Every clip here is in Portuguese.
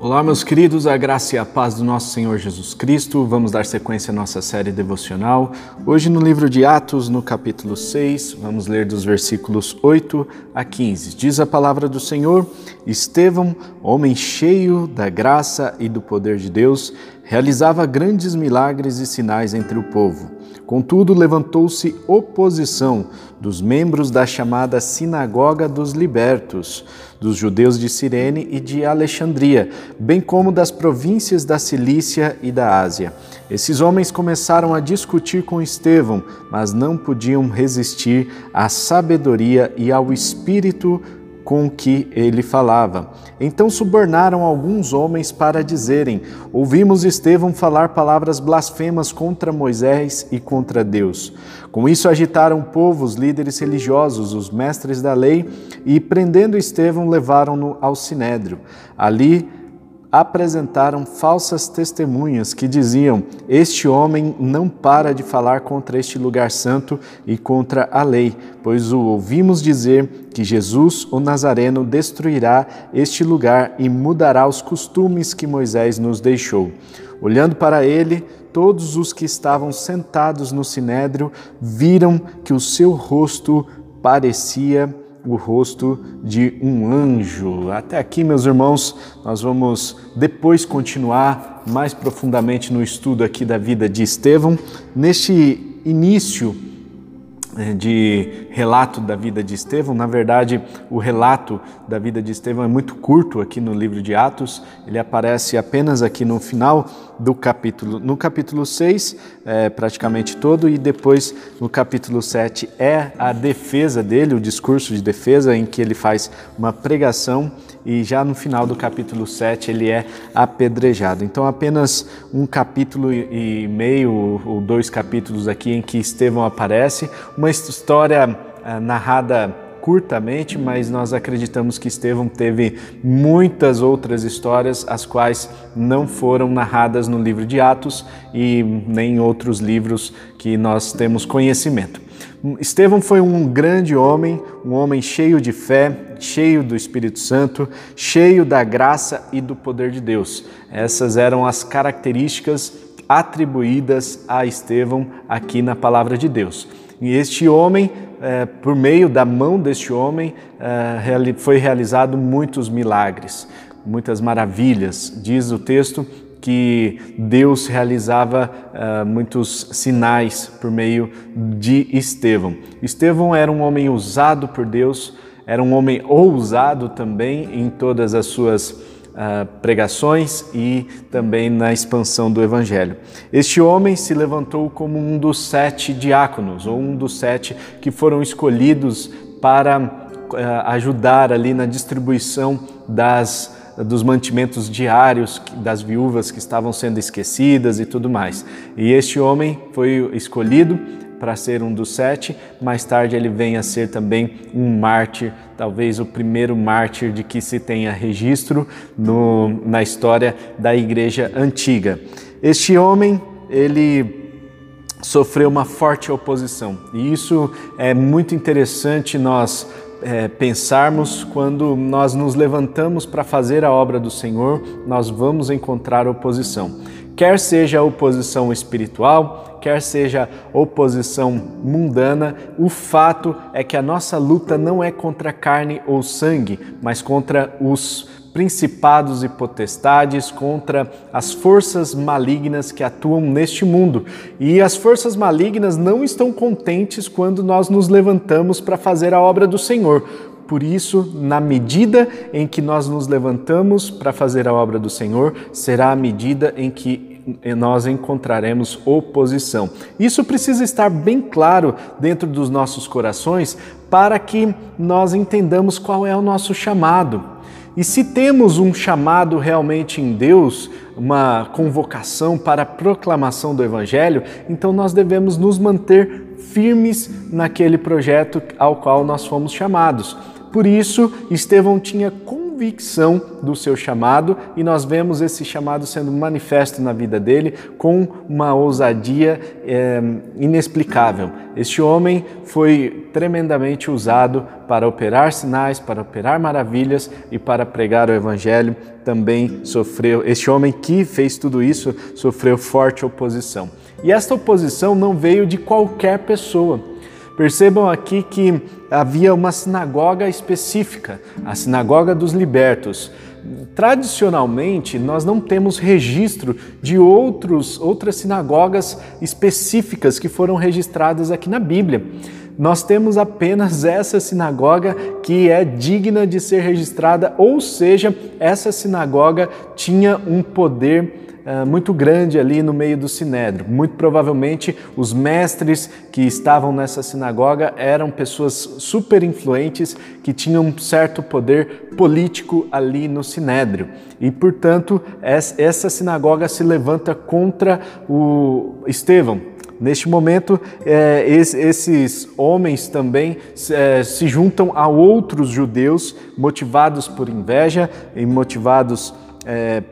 Olá, meus queridos, a graça e a paz do nosso Senhor Jesus Cristo. Vamos dar sequência à nossa série devocional. Hoje, no livro de Atos, no capítulo 6, vamos ler dos versículos 8 a 15. Diz a palavra do Senhor: Estevão, homem cheio da graça e do poder de Deus, realizava grandes milagres e sinais entre o povo. Contudo, levantou-se oposição dos membros da chamada Sinagoga dos Libertos, dos judeus de Cirene e de Alexandria, bem como das províncias da Cilícia e da Ásia. Esses homens começaram a discutir com Estevão, mas não podiam resistir à sabedoria e ao espírito com que ele falava. Então subornaram alguns homens para dizerem: Ouvimos Estevão falar palavras blasfemas contra Moisés e contra Deus. Com isso agitaram o povo, os líderes religiosos, os mestres da lei, e prendendo Estevão levaram-no ao sinédrio. Ali apresentaram falsas testemunhas que diziam: Este homem não para de falar contra este lugar santo e contra a lei, pois o ouvimos dizer que Jesus, o Nazareno, destruirá este lugar e mudará os costumes que Moisés nos deixou. Olhando para ele, todos os que estavam sentados no sinédrio viram que o seu rosto parecia o rosto de um anjo. Até aqui, meus irmãos, nós vamos depois continuar mais profundamente no estudo aqui da vida de Estevão. Neste início de relato da vida de Estevão. Na verdade, o relato da vida de Estevão é muito curto aqui no livro de Atos. Ele aparece apenas aqui no final do capítulo, no capítulo 6, é, praticamente todo, e depois no capítulo 7 é a defesa dele, o discurso de defesa, em que ele faz uma pregação, e já no final do capítulo 7 ele é apedrejado. Então, apenas um capítulo e meio, ou dois capítulos aqui em que Estevão aparece, uma história uh, narrada curtamente, mas nós acreditamos que Estevão teve muitas outras histórias, as quais não foram narradas no livro de Atos e nem em outros livros que nós temos conhecimento. Estevão foi um grande homem, um homem cheio de fé, cheio do Espírito Santo, cheio da graça e do poder de Deus. Essas eram as características atribuídas a Estevão aqui na palavra de Deus. E este homem, é, por meio da mão deste homem, é, foi realizado muitos milagres, muitas maravilhas. Diz o texto que Deus realizava uh, muitos sinais por meio de Estevão. Estevão era um homem usado por Deus, era um homem ousado também em todas as suas uh, pregações e também na expansão do Evangelho. Este homem se levantou como um dos sete diáconos, ou um dos sete que foram escolhidos para uh, ajudar ali na distribuição das dos mantimentos diários das viúvas que estavam sendo esquecidas e tudo mais. E este homem foi escolhido para ser um dos sete. Mais tarde ele vem a ser também um mártir, talvez o primeiro mártir de que se tenha registro no, na história da igreja antiga. Este homem, ele sofreu uma forte oposição e isso é muito interessante nós é, pensarmos quando nós nos levantamos para fazer a obra do Senhor, nós vamos encontrar oposição. Quer seja oposição espiritual, quer seja oposição mundana, o fato é que a nossa luta não é contra carne ou sangue, mas contra os principados e potestades, contra as forças malignas que atuam neste mundo. E as forças malignas não estão contentes quando nós nos levantamos para fazer a obra do Senhor. Por isso, na medida em que nós nos levantamos para fazer a obra do Senhor, será a medida em que nós encontraremos oposição. Isso precisa estar bem claro dentro dos nossos corações para que nós entendamos qual é o nosso chamado. E se temos um chamado realmente em Deus, uma convocação para a proclamação do Evangelho, então nós devemos nos manter firmes naquele projeto ao qual nós fomos chamados. Por isso, Estevão tinha convicção do seu chamado e nós vemos esse chamado sendo manifesto na vida dele com uma ousadia é, inexplicável. Este homem foi tremendamente usado para operar sinais, para operar maravilhas e para pregar o evangelho. Também sofreu, este homem que fez tudo isso sofreu forte oposição. E esta oposição não veio de qualquer pessoa. Percebam aqui que havia uma sinagoga específica, a Sinagoga dos Libertos. Tradicionalmente, nós não temos registro de outros, outras sinagogas específicas que foram registradas aqui na Bíblia. Nós temos apenas essa sinagoga que é digna de ser registrada, ou seja, essa sinagoga tinha um poder eh, muito grande ali no meio do sinédrio. Muito provavelmente os mestres que estavam nessa sinagoga eram pessoas super influentes que tinham um certo poder político ali no sinédrio. E, portanto, essa sinagoga se levanta contra o Estevão, Neste momento, é, esses homens também é, se juntam a outros judeus motivados por inveja e motivados é,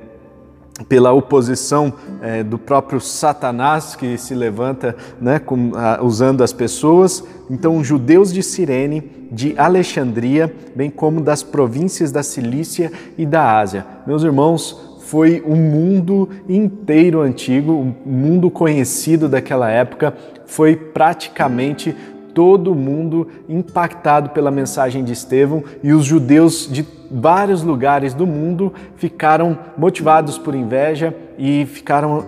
pela oposição é, do próprio Satanás que se levanta né, com, a, usando as pessoas. Então, judeus de Cirene, de Alexandria, bem como das províncias da Cilícia e da Ásia. Meus irmãos, foi o um mundo inteiro antigo, o um mundo conhecido daquela época, foi praticamente todo mundo impactado pela mensagem de Estevão e os judeus de vários lugares do mundo ficaram motivados por inveja e ficaram uh,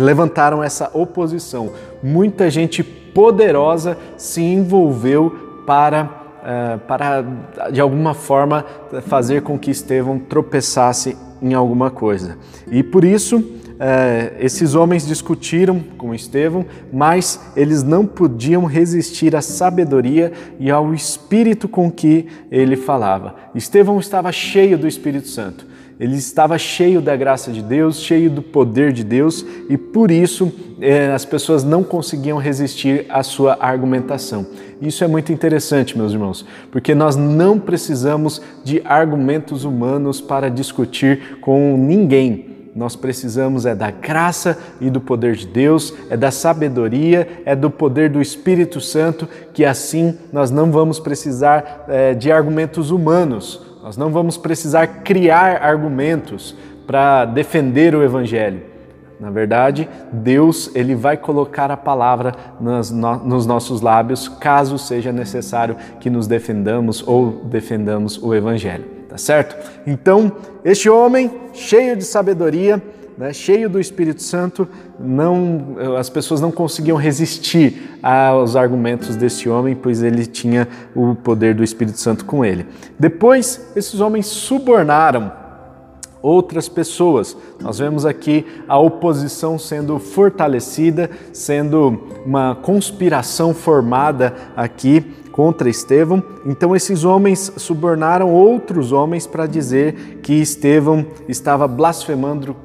levantaram essa oposição. Muita gente poderosa se envolveu para uh, para de alguma forma fazer com que Estevão tropeçasse em alguma coisa. E por isso é, esses homens discutiram com Estevão, mas eles não podiam resistir à sabedoria e ao espírito com que ele falava. Estevão estava cheio do Espírito Santo. Ele estava cheio da graça de Deus, cheio do poder de Deus, e por isso é, as pessoas não conseguiam resistir à sua argumentação. Isso é muito interessante, meus irmãos, porque nós não precisamos de argumentos humanos para discutir com ninguém nós precisamos é da graça e do poder de Deus, é da sabedoria, é do poder do Espírito Santo, que assim nós não vamos precisar é, de argumentos humanos, nós não vamos precisar criar argumentos para defender o Evangelho. Na verdade, Deus ele vai colocar a palavra nos, nos nossos lábios, caso seja necessário que nos defendamos ou defendamos o Evangelho tá certo? Então, este homem, cheio de sabedoria, né, cheio do Espírito Santo, não, as pessoas não conseguiam resistir aos argumentos desse homem, pois ele tinha o poder do Espírito Santo com ele. Depois, esses homens subornaram outras pessoas. Nós vemos aqui a oposição sendo fortalecida, sendo uma conspiração formada aqui contra Estevão. Então esses homens subornaram outros homens para dizer que Estevão estava blasfemando,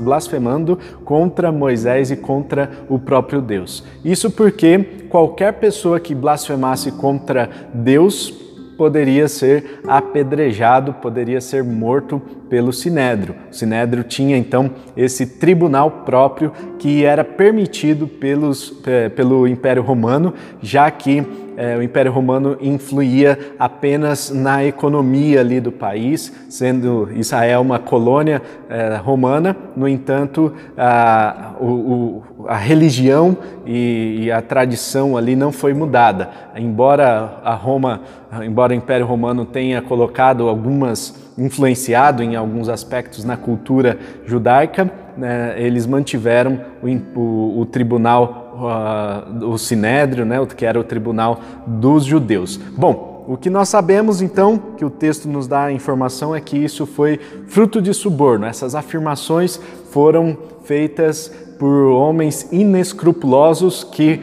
blasfemando contra Moisés e contra o próprio Deus. Isso porque qualquer pessoa que blasfemasse contra Deus poderia ser apedrejado, poderia ser morto pelo Sinédrio. O Sinédrio tinha então esse tribunal próprio que era permitido pelos, pelo Império Romano, já que é, o Império Romano influía apenas na economia ali do país, sendo Israel uma colônia é, romana. No entanto, a, o, a religião e, e, a tradição ali não foi mudada. Embora a Roma, embora o Império Romano tenha colocado algumas influenciado em alguns aspectos na cultura judaica, né, eles mantiveram o, o, o tribunal o Sinédrio, né, que era o tribunal dos judeus. Bom, o que nós sabemos então, que o texto nos dá a informação, é que isso foi fruto de suborno. Essas afirmações foram feitas por homens inescrupulosos que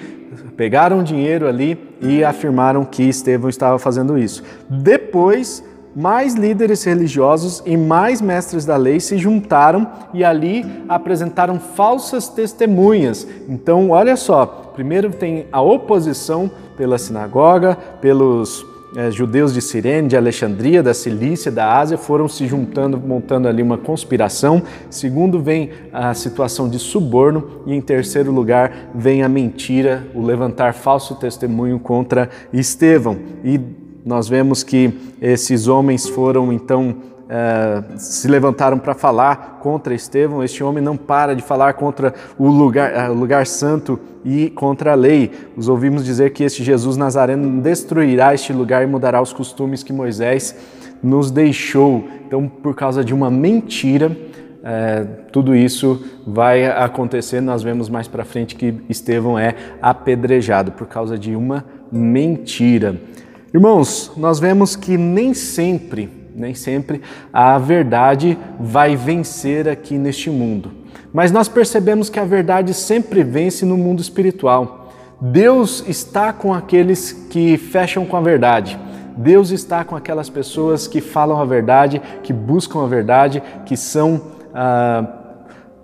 pegaram dinheiro ali e afirmaram que Estevão estava fazendo isso. Depois, mais líderes religiosos e mais mestres da lei se juntaram e ali apresentaram falsas testemunhas. Então, olha só, primeiro tem a oposição pela sinagoga, pelos eh, judeus de Cirene, de Alexandria, da Cilícia, da Ásia, foram se juntando, montando ali uma conspiração. Segundo, vem a situação de suborno. E em terceiro lugar, vem a mentira, o levantar falso testemunho contra Estevão. E nós vemos que esses homens foram então Uh, se levantaram para falar contra Estevão. Este homem não para de falar contra o lugar, uh, lugar santo e contra a lei. Os ouvimos dizer que este Jesus Nazareno destruirá este lugar e mudará os costumes que Moisés nos deixou. Então, por causa de uma mentira, uh, tudo isso vai acontecer. Nós vemos mais para frente que Estevão é apedrejado por causa de uma mentira. Irmãos, nós vemos que nem sempre nem sempre a verdade vai vencer aqui neste mundo. Mas nós percebemos que a verdade sempre vence no mundo espiritual. Deus está com aqueles que fecham com a verdade. Deus está com aquelas pessoas que falam a verdade, que buscam a verdade, que são ah,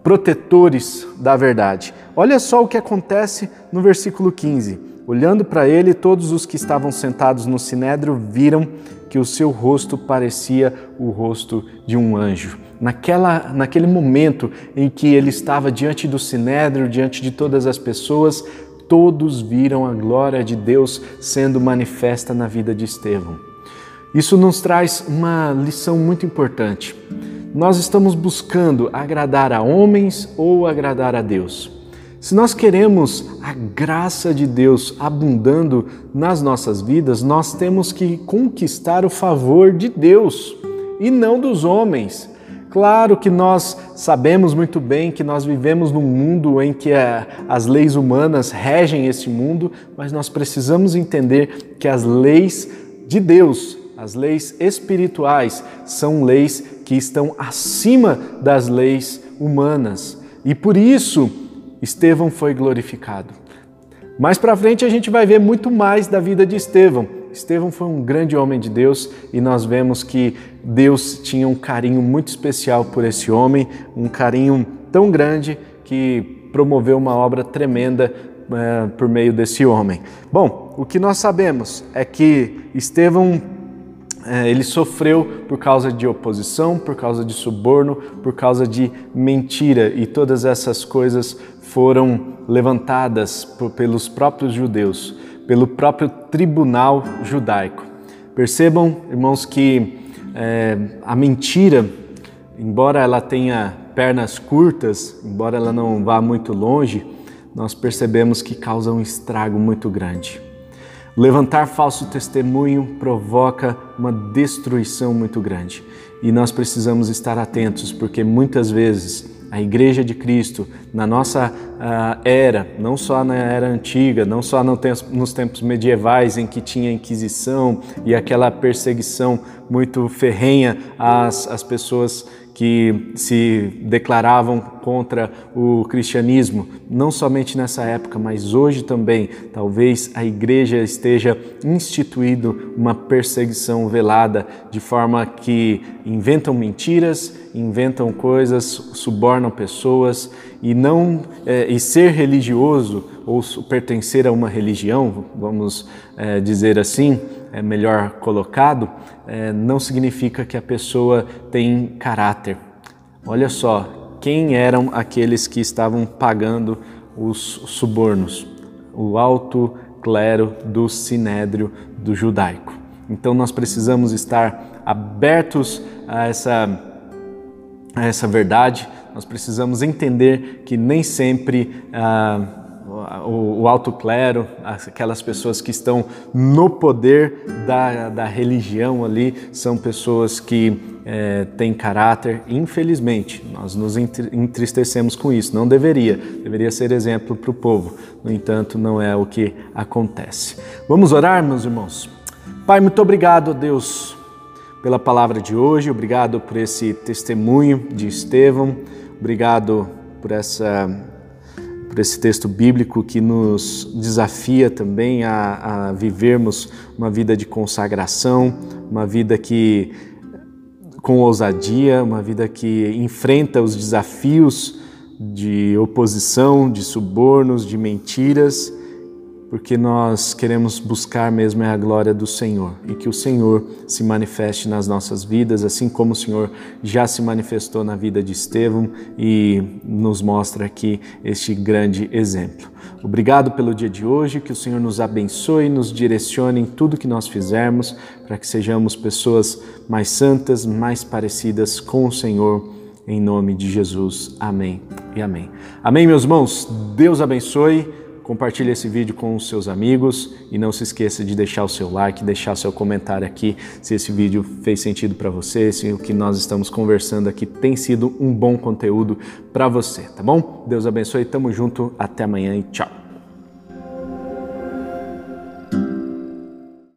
protetores da verdade. Olha só o que acontece no versículo 15. Olhando para ele, todos os que estavam sentados no sinédrio viram que o seu rosto parecia o rosto de um anjo. Naquela, naquele momento em que ele estava diante do sinédrio, diante de todas as pessoas, todos viram a glória de Deus sendo manifesta na vida de Estevão. Isso nos traz uma lição muito importante. Nós estamos buscando agradar a homens ou agradar a Deus? Se nós queremos a graça de Deus abundando nas nossas vidas, nós temos que conquistar o favor de Deus e não dos homens. Claro que nós sabemos muito bem que nós vivemos num mundo em que as leis humanas regem esse mundo, mas nós precisamos entender que as leis de Deus, as leis espirituais, são leis que estão acima das leis humanas. E por isso, Estevão foi glorificado. Mais para frente a gente vai ver muito mais da vida de Estevão. Estevão foi um grande homem de Deus e nós vemos que Deus tinha um carinho muito especial por esse homem, um carinho tão grande que promoveu uma obra tremenda é, por meio desse homem. Bom, o que nós sabemos é que Estevão é, ele sofreu por causa de oposição, por causa de suborno, por causa de mentira e todas essas coisas foram levantadas por, pelos próprios judeus, pelo próprio tribunal judaico. Percebam, irmãos, que é, a mentira, embora ela tenha pernas curtas, embora ela não vá muito longe, nós percebemos que causa um estrago muito grande. Levantar falso testemunho provoca uma destruição muito grande e nós precisamos estar atentos, porque muitas vezes a Igreja de Cristo, na nossa uh, era, não só na era antiga, não só no tempos, nos tempos medievais em que tinha Inquisição e aquela perseguição muito ferrenha às, às pessoas que se declaravam contra o cristianismo, não somente nessa época, mas hoje também, talvez a igreja esteja instituindo uma perseguição velada, de forma que inventam mentiras, inventam coisas, subornam pessoas e não é, e ser religioso ou pertencer a uma religião, vamos é, dizer assim, é melhor colocado, é, não significa que a pessoa tem caráter. Olha só, quem eram aqueles que estavam pagando os subornos? O alto clero do sinédrio do judaico. Então nós precisamos estar abertos a essa, a essa verdade, nós precisamos entender que nem sempre. Ah, o, o alto clero, aquelas pessoas que estão no poder da, da religião ali, são pessoas que é, têm caráter. Infelizmente, nós nos entristecemos com isso. Não deveria, deveria ser exemplo para o povo. No entanto, não é o que acontece. Vamos orar, meus irmãos? Pai, muito obrigado, Deus, pela palavra de hoje, obrigado por esse testemunho de Estevão, obrigado por essa por esse texto bíblico que nos desafia também a, a vivermos uma vida de consagração, uma vida que com ousadia, uma vida que enfrenta os desafios de oposição, de subornos, de mentiras porque nós queremos buscar mesmo é a glória do Senhor e que o Senhor se manifeste nas nossas vidas, assim como o Senhor já se manifestou na vida de Estevão e nos mostra aqui este grande exemplo. Obrigado pelo dia de hoje, que o Senhor nos abençoe, nos direcione em tudo que nós fizermos, para que sejamos pessoas mais santas, mais parecidas com o Senhor, em nome de Jesus. Amém e amém. Amém, meus irmãos. Deus abençoe. Compartilhe esse vídeo com os seus amigos e não se esqueça de deixar o seu like, deixar seu comentário aqui se esse vídeo fez sentido para você, se o que nós estamos conversando aqui tem sido um bom conteúdo para você, tá bom? Deus abençoe, tamo junto, até amanhã e tchau.